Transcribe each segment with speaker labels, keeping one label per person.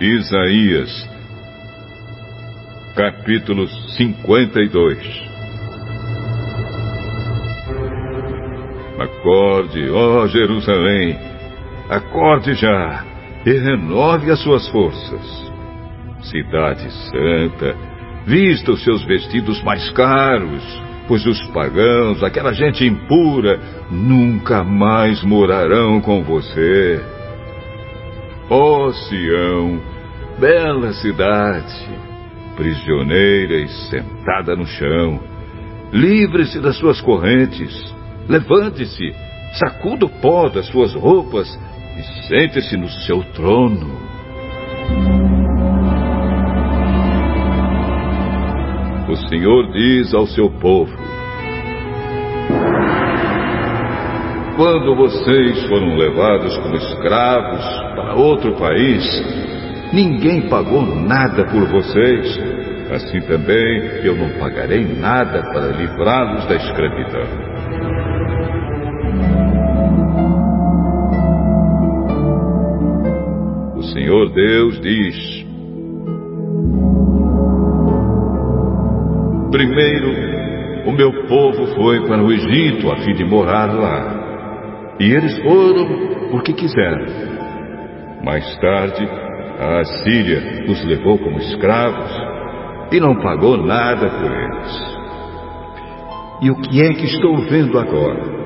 Speaker 1: Isaías, capítulo 52 Acorde, ó Jerusalém, acorde já e renove as suas forças. Cidade Santa, vista os seus vestidos mais caros, pois os pagãos, aquela gente impura, nunca mais morarão com você. Ó Sião, bela cidade, prisioneira e sentada no chão, livre-se das suas correntes, levante-se, sacuda o pó das suas roupas e sente-se no seu trono. O Senhor diz ao seu povo: Quando vocês foram levados como escravos para outro país, ninguém pagou nada por vocês. Assim também eu não pagarei nada para livrá-los da escravidão. O Senhor Deus diz: Primeiro, o meu povo foi para o Egito a fim de morar lá. E eles foram porque quiseram. Mais tarde, a Assíria os levou como escravos e não pagou nada por eles. E o que é que estou vendo agora?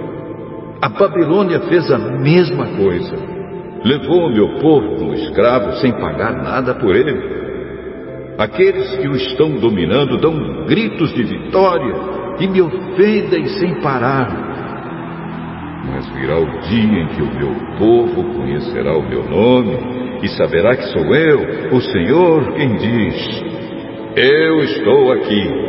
Speaker 1: A Babilônia fez a mesma coisa. Levou o meu povo como escravo sem pagar nada por ele. Aqueles que o estão dominando dão gritos de vitória e me ofendem sem parar. Mas virá o dia em que o meu povo conhecerá o meu nome e saberá que sou eu, o Senhor, quem diz: Eu estou aqui.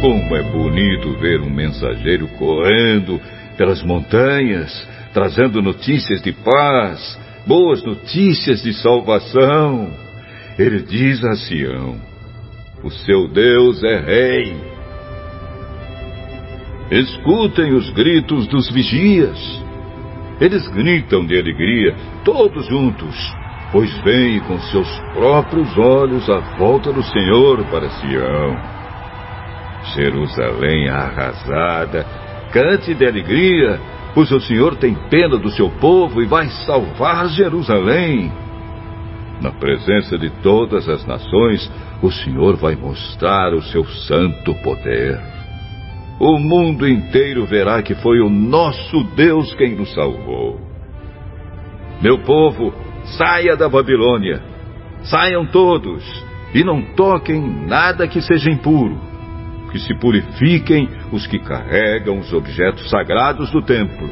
Speaker 1: Como é bonito ver um mensageiro correndo pelas montanhas, trazendo notícias de paz, boas notícias de salvação. Ele diz a Sião: O seu Deus é rei. Escutem os gritos dos vigias. Eles gritam de alegria, todos juntos, pois veem com seus próprios olhos a volta do Senhor para Sião. Jerusalém arrasada, cante de alegria, pois o Senhor tem pena do seu povo e vai salvar Jerusalém. Na presença de todas as nações, o Senhor vai mostrar o seu santo poder. O mundo inteiro verá que foi o nosso Deus quem nos salvou. Meu povo, saia da Babilônia. Saiam todos e não toquem nada que seja impuro. Que se purifiquem os que carregam os objetos sagrados do templo.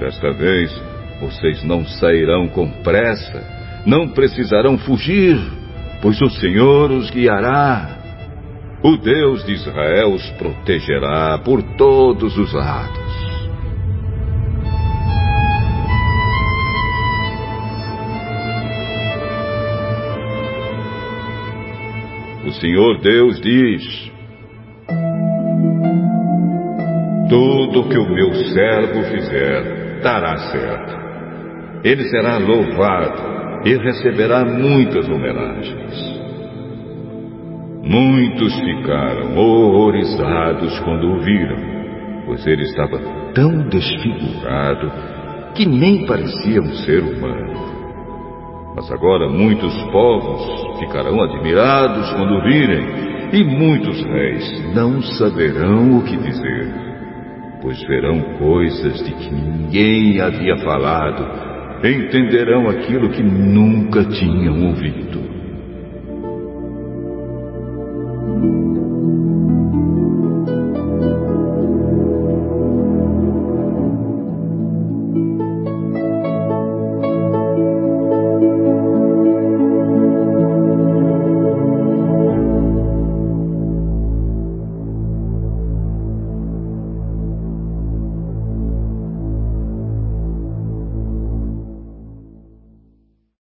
Speaker 1: Desta vez, vocês não sairão com pressa não precisarão fugir, pois o Senhor os guiará. O Deus de Israel os protegerá por todos os lados. O Senhor Deus diz: Tudo que o meu servo fizer dará certo. Ele será louvado e receberá muitas homenagens. Muitos ficaram horrorizados quando o viram, pois ele estava tão desfigurado que nem parecia um ser humano. Mas agora muitos povos ficarão admirados quando o virem, e muitos reis não saberão o que dizer, pois verão coisas de que ninguém havia falado entenderão aquilo que nunca tinham ouvido.